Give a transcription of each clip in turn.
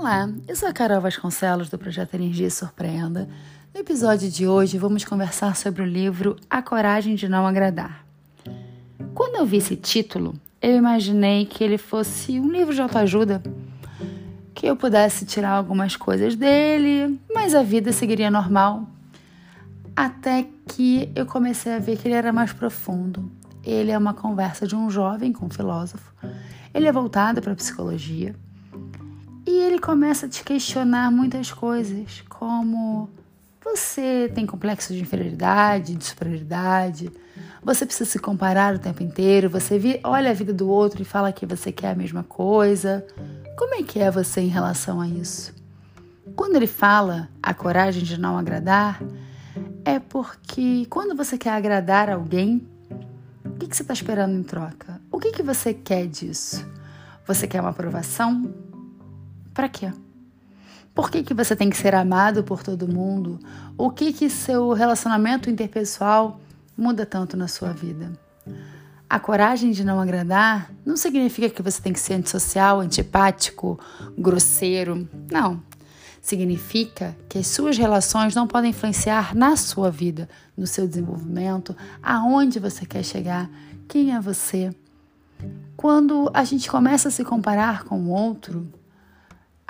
Olá, eu sou a Carol Vasconcelos do projeto Energia Surpreenda. No episódio de hoje vamos conversar sobre o livro A Coragem de Não Agradar. Quando eu vi esse título, eu imaginei que ele fosse um livro de autoajuda, que eu pudesse tirar algumas coisas dele, mas a vida seguiria normal. Até que eu comecei a ver que ele era mais profundo. Ele é uma conversa de um jovem com um filósofo. Ele é voltado para a psicologia ele começa a te questionar muitas coisas, como você tem complexo de inferioridade, de superioridade, você precisa se comparar o tempo inteiro, você olha a vida do outro e fala que você quer a mesma coisa. Como é que é você em relação a isso? Quando ele fala a coragem de não agradar, é porque quando você quer agradar alguém, o que, que você está esperando em troca? O que, que você quer disso? Você quer uma aprovação? Para quê? Por que, que você tem que ser amado por todo mundo? O que que seu relacionamento interpessoal muda tanto na sua vida? A coragem de não agradar não significa que você tem que ser antissocial, antipático, grosseiro. Não. Significa que as suas relações não podem influenciar na sua vida, no seu desenvolvimento, aonde você quer chegar, quem é você. Quando a gente começa a se comparar com o outro,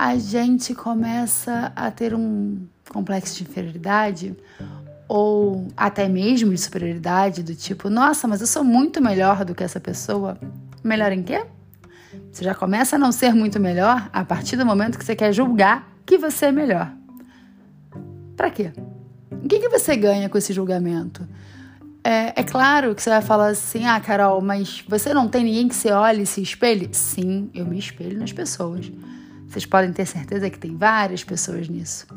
a gente começa a ter um complexo de inferioridade ou até mesmo de superioridade, do tipo, nossa, mas eu sou muito melhor do que essa pessoa. Melhor em quê? Você já começa a não ser muito melhor a partir do momento que você quer julgar que você é melhor. Para quê? O que, que você ganha com esse julgamento? É, é, claro que você vai falar assim, ah, Carol, mas você não tem ninguém que você olhe e se espelhe? Sim, eu me espelho nas pessoas. Vocês podem ter certeza que tem várias pessoas nisso.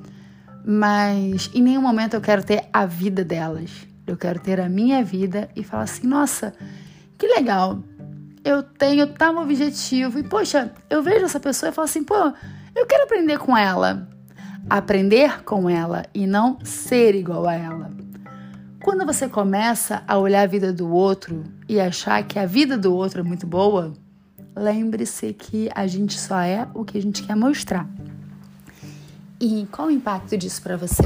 Mas em nenhum momento eu quero ter a vida delas. Eu quero ter a minha vida e falar assim: nossa, que legal. Eu tenho tal objetivo. E, poxa, eu vejo essa pessoa e falo assim: pô, eu quero aprender com ela. Aprender com ela e não ser igual a ela. Quando você começa a olhar a vida do outro e achar que a vida do outro é muito boa, lembre-se que a gente só é o que a gente quer mostrar. E qual o impacto disso para você?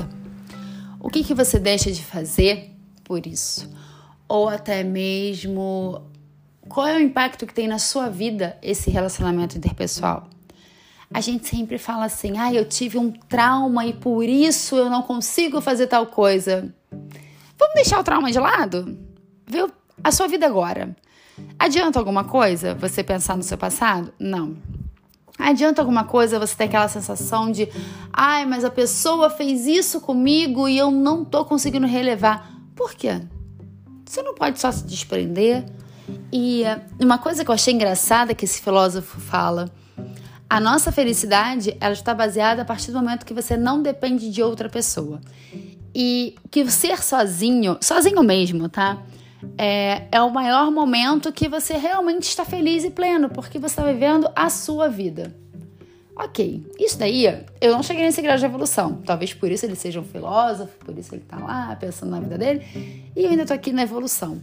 O que, que você deixa de fazer por isso? Ou até mesmo qual é o impacto que tem na sua vida esse relacionamento interpessoal? A gente sempre fala assim: ah, eu tive um trauma e por isso eu não consigo fazer tal coisa. Vamos deixar o trauma de lado? Viu? A sua vida agora. Adianta alguma coisa você pensar no seu passado? Não. Adianta alguma coisa você ter aquela sensação de, ai, mas a pessoa fez isso comigo e eu não tô conseguindo relevar. Por quê? Você não pode só se desprender. E eh, uma coisa que eu achei engraçada que esse filósofo fala, a nossa felicidade, ela está baseada a partir do momento que você não depende de outra pessoa. E que ser sozinho, sozinho mesmo, tá? É, é o maior momento que você realmente está feliz e pleno, porque você está vivendo a sua vida. Ok, isso daí, eu não cheguei nesse grau de evolução. Talvez por isso ele seja um filósofo, por isso ele está lá pensando na vida dele, e eu ainda estou aqui na evolução.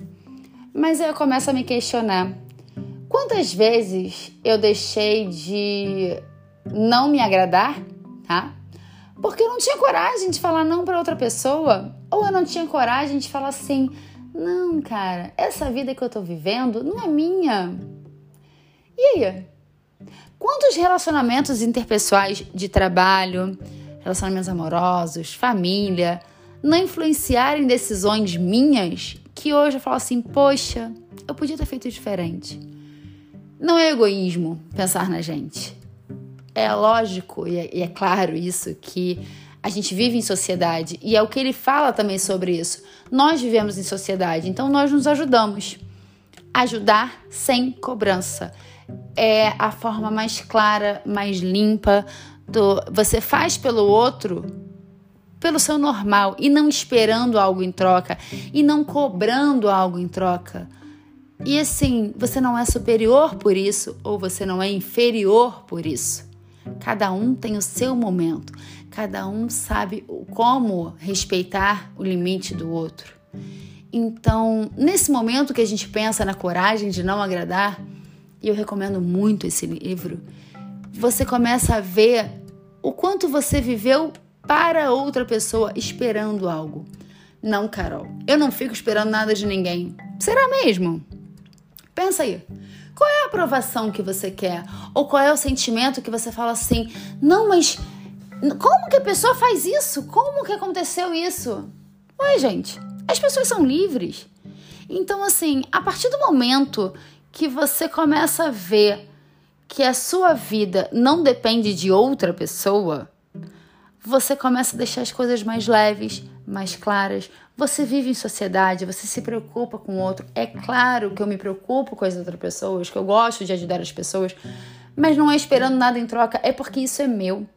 Mas eu começo a me questionar: quantas vezes eu deixei de não me agradar, tá? Porque eu não tinha coragem de falar não para outra pessoa, ou eu não tinha coragem de falar assim não, cara, essa vida que eu tô vivendo não é minha. E aí? Quantos relacionamentos interpessoais de trabalho, relacionamentos amorosos, família, não influenciaram em decisões minhas que hoje eu falo assim, poxa, eu podia ter feito diferente. Não é egoísmo pensar na gente. É lógico e é, e é claro isso que a gente vive em sociedade e é o que ele fala também sobre isso. Nós vivemos em sociedade, então nós nos ajudamos. Ajudar sem cobrança é a forma mais clara, mais limpa do você faz pelo outro pelo seu normal e não esperando algo em troca e não cobrando algo em troca. E assim, você não é superior por isso ou você não é inferior por isso. Cada um tem o seu momento. Cada um sabe como respeitar o limite do outro. Então, nesse momento que a gente pensa na coragem de não agradar, e eu recomendo muito esse livro, você começa a ver o quanto você viveu para outra pessoa esperando algo. Não, Carol, eu não fico esperando nada de ninguém. Será mesmo? Pensa aí. Qual é a aprovação que você quer? Ou qual é o sentimento que você fala assim: não, mas como que a pessoa faz isso? Como que aconteceu isso? Ué, gente, as pessoas são livres. Então, assim, a partir do momento que você começa a ver que a sua vida não depende de outra pessoa, você começa a deixar as coisas mais leves, mais claras. Você vive em sociedade, você se preocupa com o outro. É claro que eu me preocupo com as outras pessoas, que eu gosto de ajudar as pessoas, mas não é esperando nada em troca, é porque isso é meu.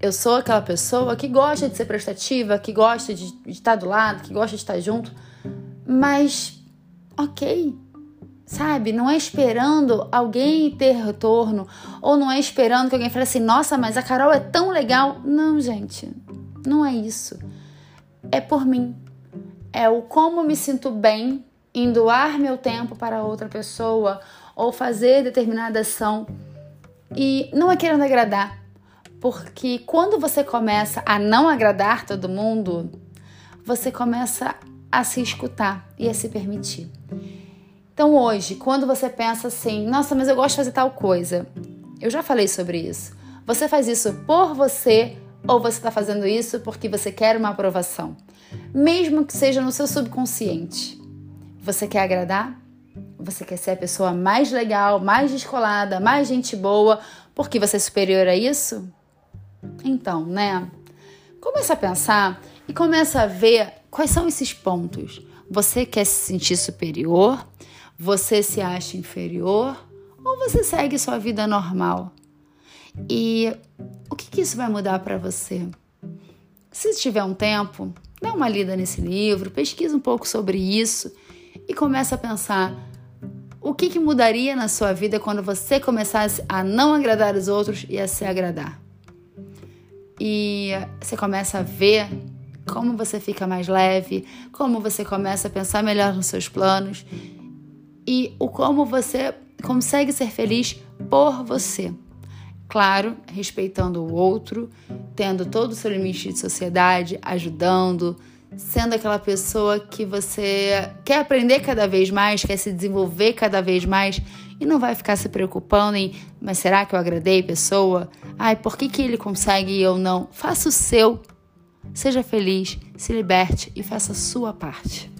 Eu sou aquela pessoa que gosta de ser prestativa, que gosta de, de estar do lado, que gosta de estar junto, mas ok, sabe? Não é esperando alguém ter retorno, ou não é esperando que alguém fale assim: nossa, mas a Carol é tão legal. Não, gente, não é isso. É por mim. É o como me sinto bem em doar meu tempo para outra pessoa ou fazer determinada ação. E não é querendo agradar, porque quando você começa a não agradar todo mundo, você começa a se escutar e a se permitir. Então hoje, quando você pensa assim, nossa, mas eu gosto de fazer tal coisa, eu já falei sobre isso. Você faz isso por você ou você está fazendo isso porque você quer uma aprovação? Mesmo que seja no seu subconsciente. Você quer agradar? Você quer ser a pessoa mais legal, mais descolada, mais gente boa, porque você é superior a isso? Então, né? Começa a pensar e começa a ver quais são esses pontos. Você quer se sentir superior? Você se acha inferior ou você segue sua vida normal? E o que, que isso vai mudar para você? Se tiver um tempo, dá uma lida nesse livro, pesquisa um pouco sobre isso e começa a pensar o que, que mudaria na sua vida quando você começasse a não agradar os outros e a se agradar. E você começa a ver como você fica mais leve, como você começa a pensar melhor nos seus planos e o como você consegue ser feliz por você. Claro, respeitando o outro, tendo todo o seu limite de sociedade, ajudando, sendo aquela pessoa que você quer aprender cada vez mais, quer se desenvolver cada vez mais e não vai ficar se preocupando em, mas será que eu agradei pessoa? Ai, por que, que ele consegue e eu não? Faça o seu. Seja feliz, se liberte e faça a sua parte.